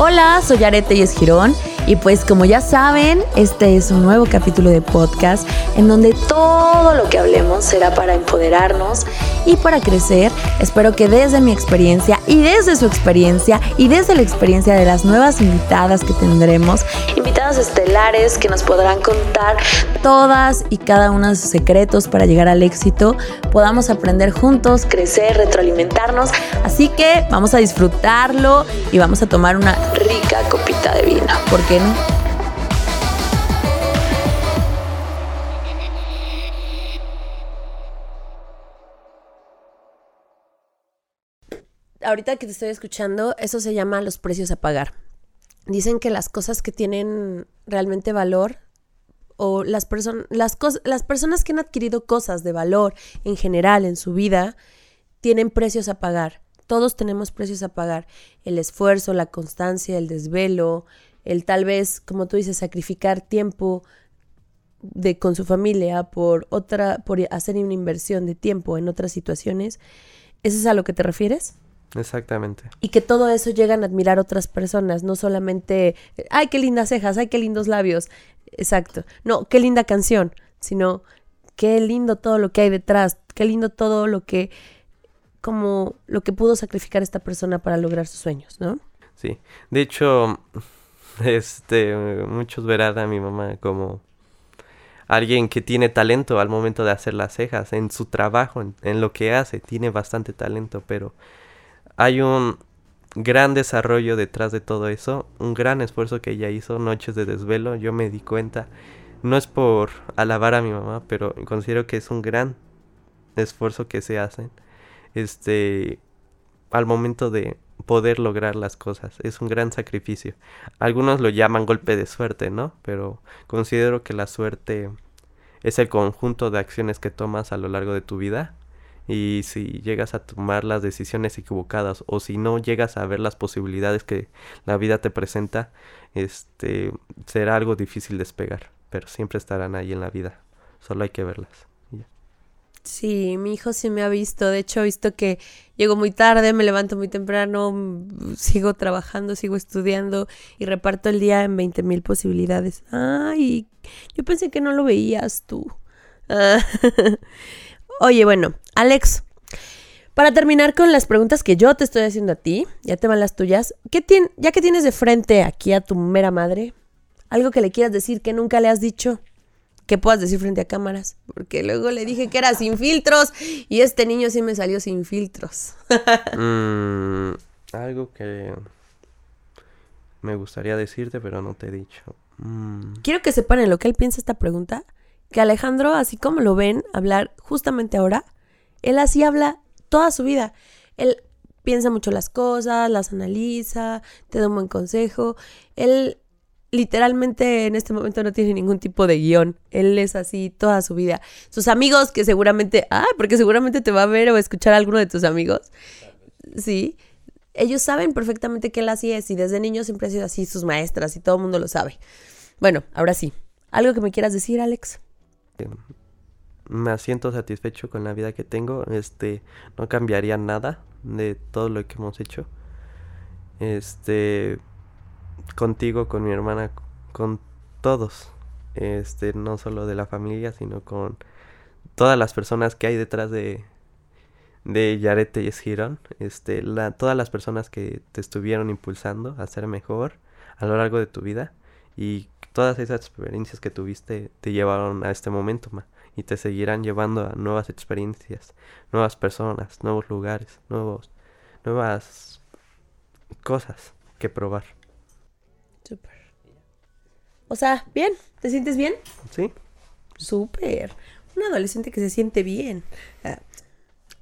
Hola, soy Arete y Girón y pues como ya saben, este es un nuevo capítulo de podcast en donde todo lo que hablemos será para empoderarnos y para crecer. Espero que desde mi experiencia y desde su experiencia y desde la experiencia de las nuevas invitadas que tendremos, estelares que nos podrán contar todas y cada uno de sus secretos para llegar al éxito, podamos aprender juntos, crecer, retroalimentarnos. Así que vamos a disfrutarlo y vamos a tomar una rica copita de vino. ¿Por qué no? Ahorita que te estoy escuchando, eso se llama los precios a pagar. Dicen que las cosas que tienen realmente valor o las, las, las personas que han adquirido cosas de valor en general en su vida tienen precios a pagar. Todos tenemos precios a pagar. El esfuerzo, la constancia, el desvelo, el tal vez, como tú dices, sacrificar tiempo de, con su familia por otra, por hacer una inversión de tiempo en otras situaciones. ¿Eso es a lo que te refieres? Exactamente. Y que todo eso llegan a admirar otras personas, no solamente, ay, qué lindas cejas, ay, qué lindos labios. Exacto. No, qué linda canción, sino qué lindo todo lo que hay detrás, qué lindo todo lo que, como lo que pudo sacrificar esta persona para lograr sus sueños, ¿no? Sí. De hecho, este, muchos verán a mi mamá como alguien que tiene talento al momento de hacer las cejas, en su trabajo, en, en lo que hace, tiene bastante talento, pero hay un gran desarrollo detrás de todo eso, un gran esfuerzo que ella hizo, noches de desvelo, yo me di cuenta. No es por alabar a mi mamá, pero considero que es un gran esfuerzo que se hacen este al momento de poder lograr las cosas. Es un gran sacrificio. Algunos lo llaman golpe de suerte, ¿no? Pero considero que la suerte es el conjunto de acciones que tomas a lo largo de tu vida y si llegas a tomar las decisiones equivocadas o si no llegas a ver las posibilidades que la vida te presenta, este será algo difícil despegar, pero siempre estarán ahí en la vida, solo hay que verlas. Sí, mi hijo sí me ha visto, de hecho he visto que llego muy tarde, me levanto muy temprano, sigo trabajando, sigo estudiando y reparto el día en 20 mil posibilidades. Ay, yo pensé que no lo veías tú. Oye, bueno, Alex, para terminar con las preguntas que yo te estoy haciendo a ti, ya te van las tuyas, ¿qué ya que tienes de frente aquí a tu mera madre, algo que le quieras decir que nunca le has dicho, que puedas decir frente a cámaras, porque luego le dije que era sin filtros y este niño sí me salió sin filtros. Mm, algo que me gustaría decirte, pero no te he dicho. Mm. Quiero que sepan en lo que él piensa esta pregunta, que Alejandro, así como lo ven hablar justamente ahora, él así habla toda su vida. Él piensa mucho las cosas, las analiza, te da un buen consejo. Él literalmente en este momento no tiene ningún tipo de guion. Él es así toda su vida. Sus amigos que seguramente, ah, porque seguramente te va a ver o escuchar a alguno de tus amigos. Sí. Ellos saben perfectamente que él así es y desde niño siempre ha sido así sus maestras y todo el mundo lo sabe. Bueno, ahora sí. ¿Algo que me quieras decir, Alex? Me siento satisfecho con la vida que tengo. Este, no cambiaría nada de todo lo que hemos hecho. Este, contigo, con mi hermana, con todos. Este, no solo de la familia, sino con todas las personas que hay detrás de de Yarete y Esgirón, este, la, todas las personas que te estuvieron impulsando a ser mejor a lo largo de tu vida y todas esas experiencias que tuviste te llevaron a este momento, ma y te seguirán llevando a nuevas experiencias, nuevas personas, nuevos lugares, nuevos, nuevas cosas que probar. Súper. O sea, bien, ¿te sientes bien? Sí. Súper. Un adolescente que se siente bien. Ah,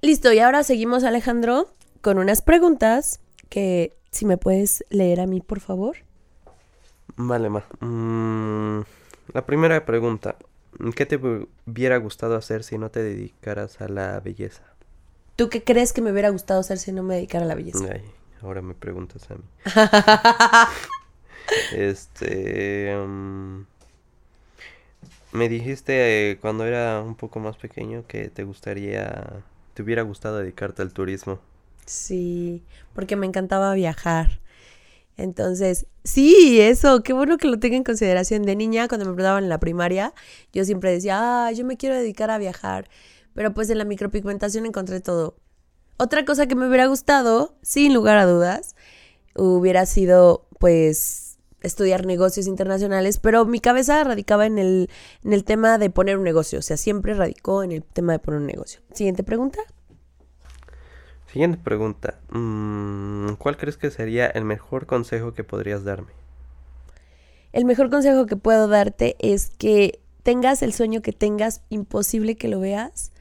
listo, y ahora seguimos, Alejandro, con unas preguntas que si me puedes leer a mí, por favor. Vale, ma. Mm, la primera pregunta. ¿Qué te hubiera gustado hacer si no te dedicaras a la belleza? ¿Tú qué crees que me hubiera gustado hacer si no me dedicara a la belleza? Ay, ahora me preguntas a mí. este... Um, me dijiste eh, cuando era un poco más pequeño que te gustaría... Te hubiera gustado dedicarte al turismo. Sí, porque me encantaba viajar. Entonces, sí, eso, qué bueno que lo tenga en consideración. De niña, cuando me preguntaban en la primaria, yo siempre decía, ah, yo me quiero dedicar a viajar. Pero pues en la micropigmentación encontré todo. Otra cosa que me hubiera gustado, sin lugar a dudas, hubiera sido pues estudiar negocios internacionales, pero mi cabeza radicaba en el, en el tema de poner un negocio, o sea, siempre radicó en el tema de poner un negocio. Siguiente pregunta. Siguiente pregunta. Mm, ¿Cuál crees que sería el mejor consejo que podrías darme? El mejor consejo que puedo darte es que tengas el sueño que tengas, imposible que lo veas,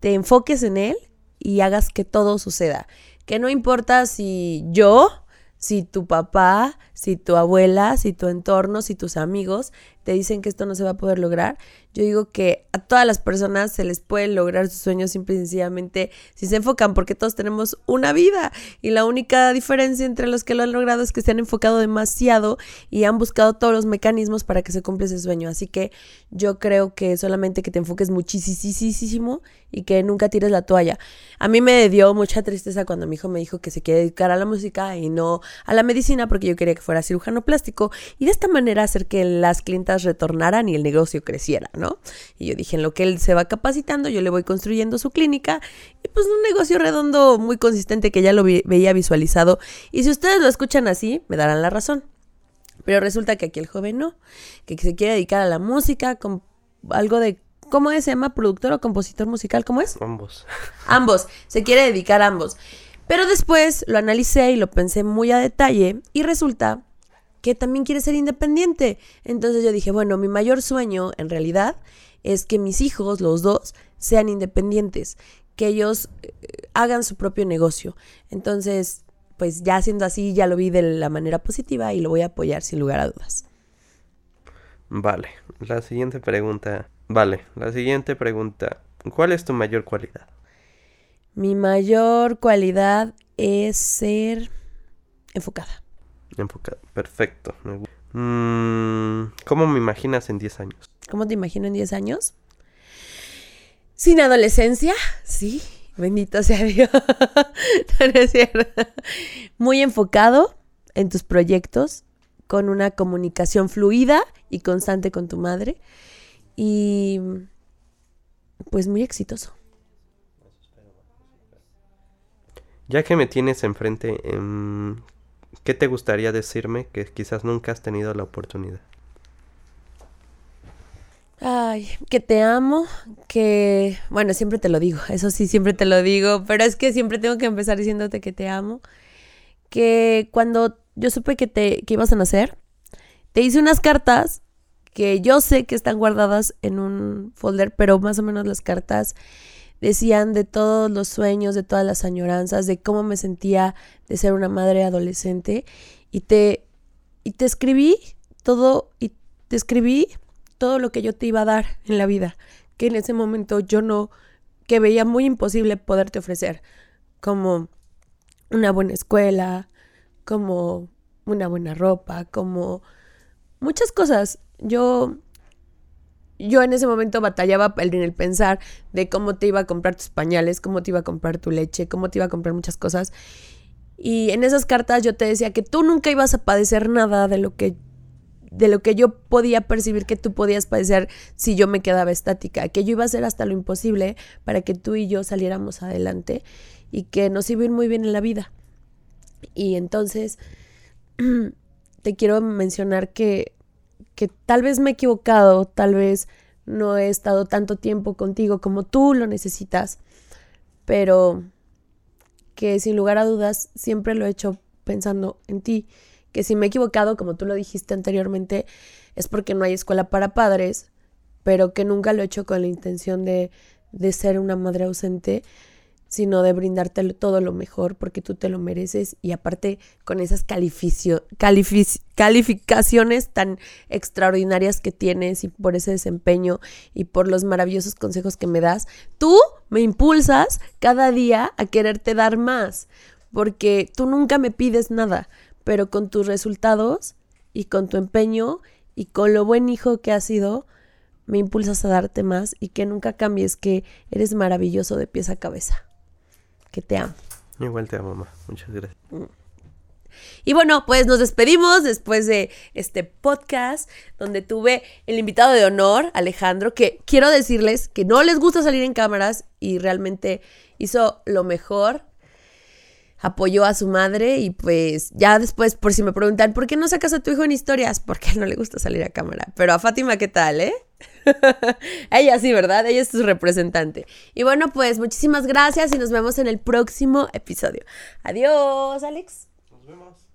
te enfoques en él y hagas que todo suceda. Que no importa si yo, si tu papá, si tu abuela, si tu entorno, si tus amigos te dicen que esto no se va a poder lograr, yo digo que a todas las personas se les puede lograr sus sueños simple y sencillamente si se enfocan, porque todos tenemos una vida y la única diferencia entre los que lo han logrado es que se han enfocado demasiado y han buscado todos los mecanismos para que se cumpla ese sueño. Así que yo creo que solamente que te enfoques muchísimo y que nunca tires la toalla. A mí me dio mucha tristeza cuando mi hijo me dijo que se quiere dedicar a la música y no a la medicina porque yo quería que fuera cirujano plástico y de esta manera hacer que las clientas retornaran y el negocio creciera. ¿no? Y yo dije, en lo que él se va capacitando, yo le voy construyendo su clínica y pues un negocio redondo muy consistente que ya lo veía visualizado. Y si ustedes lo escuchan así, me darán la razón. Pero resulta que aquí el joven no, que se quiere dedicar a la música, con algo de ¿Cómo es? ¿Se llama productor o compositor musical? ¿Cómo es? Ambos. Ambos. Se quiere dedicar a ambos. Pero después lo analicé y lo pensé muy a detalle y resulta que también quiere ser independiente. Entonces yo dije, bueno, mi mayor sueño en realidad es que mis hijos, los dos, sean independientes, que ellos eh, hagan su propio negocio. Entonces, pues ya siendo así, ya lo vi de la manera positiva y lo voy a apoyar sin lugar a dudas. Vale, la siguiente pregunta. Vale, la siguiente pregunta. ¿Cuál es tu mayor cualidad? Mi mayor cualidad es ser enfocada. Enfocado. Perfecto. Mm, ¿Cómo me imaginas en 10 años? ¿Cómo te imagino en 10 años? Sin adolescencia, sí. Bendito sea Dios. es cierto. Muy enfocado en tus proyectos, con una comunicación fluida y constante con tu madre. Y pues muy exitoso. Ya que me tienes enfrente, em, ¿Qué te gustaría decirme que quizás nunca has tenido la oportunidad? Ay, que te amo, que, bueno, siempre te lo digo, eso sí, siempre te lo digo, pero es que siempre tengo que empezar diciéndote que te amo, que cuando yo supe que te que ibas a nacer, te hice unas cartas que yo sé que están guardadas en un folder, pero más o menos las cartas decían de todos los sueños, de todas las añoranzas, de cómo me sentía de ser una madre adolescente y te y te escribí todo y te escribí todo lo que yo te iba a dar en la vida, que en ese momento yo no que veía muy imposible poderte ofrecer, como una buena escuela, como una buena ropa, como muchas cosas. Yo yo en ese momento batallaba en el pensar de cómo te iba a comprar tus pañales, cómo te iba a comprar tu leche, cómo te iba a comprar muchas cosas. Y en esas cartas yo te decía que tú nunca ibas a padecer nada de lo que de lo que yo podía percibir que tú podías padecer si yo me quedaba estática, que yo iba a hacer hasta lo imposible para que tú y yo saliéramos adelante y que nos iba a ir muy bien en la vida. Y entonces te quiero mencionar que que tal vez me he equivocado, tal vez no he estado tanto tiempo contigo como tú lo necesitas, pero que sin lugar a dudas siempre lo he hecho pensando en ti, que si me he equivocado, como tú lo dijiste anteriormente, es porque no hay escuela para padres, pero que nunca lo he hecho con la intención de, de ser una madre ausente, sino de brindarte todo lo mejor porque tú te lo mereces y aparte con esas calificaciones tan extraordinarias que tienes y por ese desempeño y por los maravillosos consejos que me das, tú me impulsas cada día a quererte dar más porque tú nunca me pides nada, pero con tus resultados y con tu empeño y con lo buen hijo que has sido, me impulsas a darte más y que nunca cambies, que eres maravilloso de pies a cabeza que te amo. Igual te amo, mamá. Muchas gracias. Mm. Y bueno, pues nos despedimos después de este podcast donde tuve el invitado de honor, Alejandro, que quiero decirles que no les gusta salir en cámaras y realmente hizo lo mejor apoyó a su madre y pues ya después, por si me preguntan, ¿por qué no sacas a tu hijo en historias? Porque no le gusta salir a cámara. Pero a Fátima, ¿qué tal, eh? Ella sí, ¿verdad? Ella es su representante. Y bueno, pues muchísimas gracias y nos vemos en el próximo episodio. Adiós, Alex. Nos vemos.